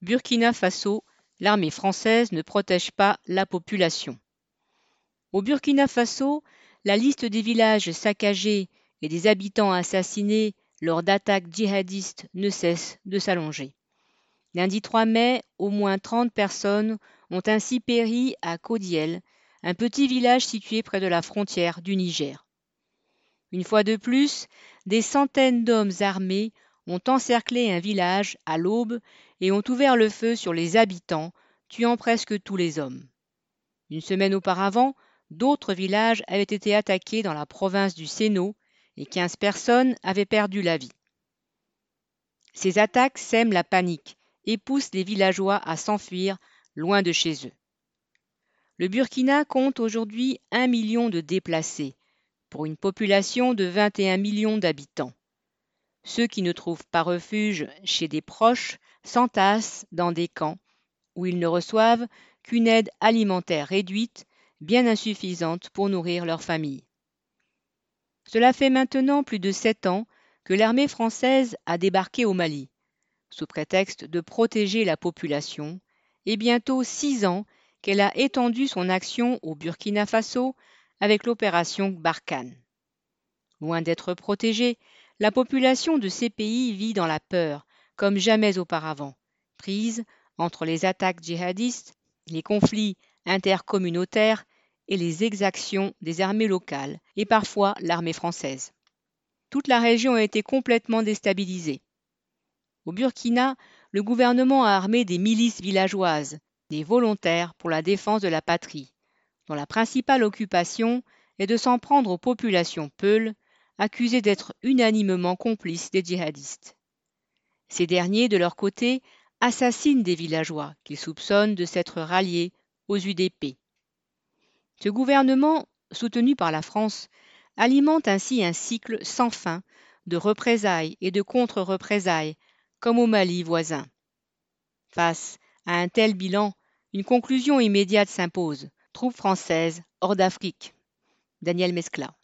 Burkina Faso, l'armée française ne protège pas la population. Au Burkina Faso, la liste des villages saccagés et des habitants assassinés lors d'attaques djihadistes ne cesse de s'allonger. Lundi 3 mai, au moins 30 personnes ont ainsi péri à Kodiel, un petit village situé près de la frontière du Niger. Une fois de plus, des centaines d'hommes armés ont encerclé un village à l'aube et ont ouvert le feu sur les habitants, tuant presque tous les hommes. Une semaine auparavant, d'autres villages avaient été attaqués dans la province du Sénau et 15 personnes avaient perdu la vie. Ces attaques sèment la panique et poussent les villageois à s'enfuir loin de chez eux. Le Burkina compte aujourd'hui un million de déplacés, pour une population de 21 millions d'habitants. Ceux qui ne trouvent pas refuge chez des proches s'entassent dans des camps où ils ne reçoivent qu'une aide alimentaire réduite, bien insuffisante pour nourrir leur famille. Cela fait maintenant plus de sept ans que l'armée française a débarqué au Mali, sous prétexte de protéger la population, et bientôt six ans qu'elle a étendu son action au Burkina Faso avec l'opération Barkhane. Loin d'être protégée, la population de ces pays vit dans la peur, comme jamais auparavant, prise entre les attaques djihadistes, les conflits intercommunautaires et les exactions des armées locales et parfois l'armée française. Toute la région a été complètement déstabilisée. Au Burkina, le gouvernement a armé des milices villageoises, des volontaires pour la défense de la patrie, dont la principale occupation est de s'en prendre aux populations peules accusés d'être unanimement complices des djihadistes. Ces derniers, de leur côté, assassinent des villageois qu'ils soupçonnent de s'être ralliés aux UDP. Ce gouvernement, soutenu par la France, alimente ainsi un cycle sans fin de représailles et de contre-représailles, comme au Mali voisin. Face à un tel bilan, une conclusion immédiate s'impose. Troupes françaises hors d'Afrique. Daniel Mescla.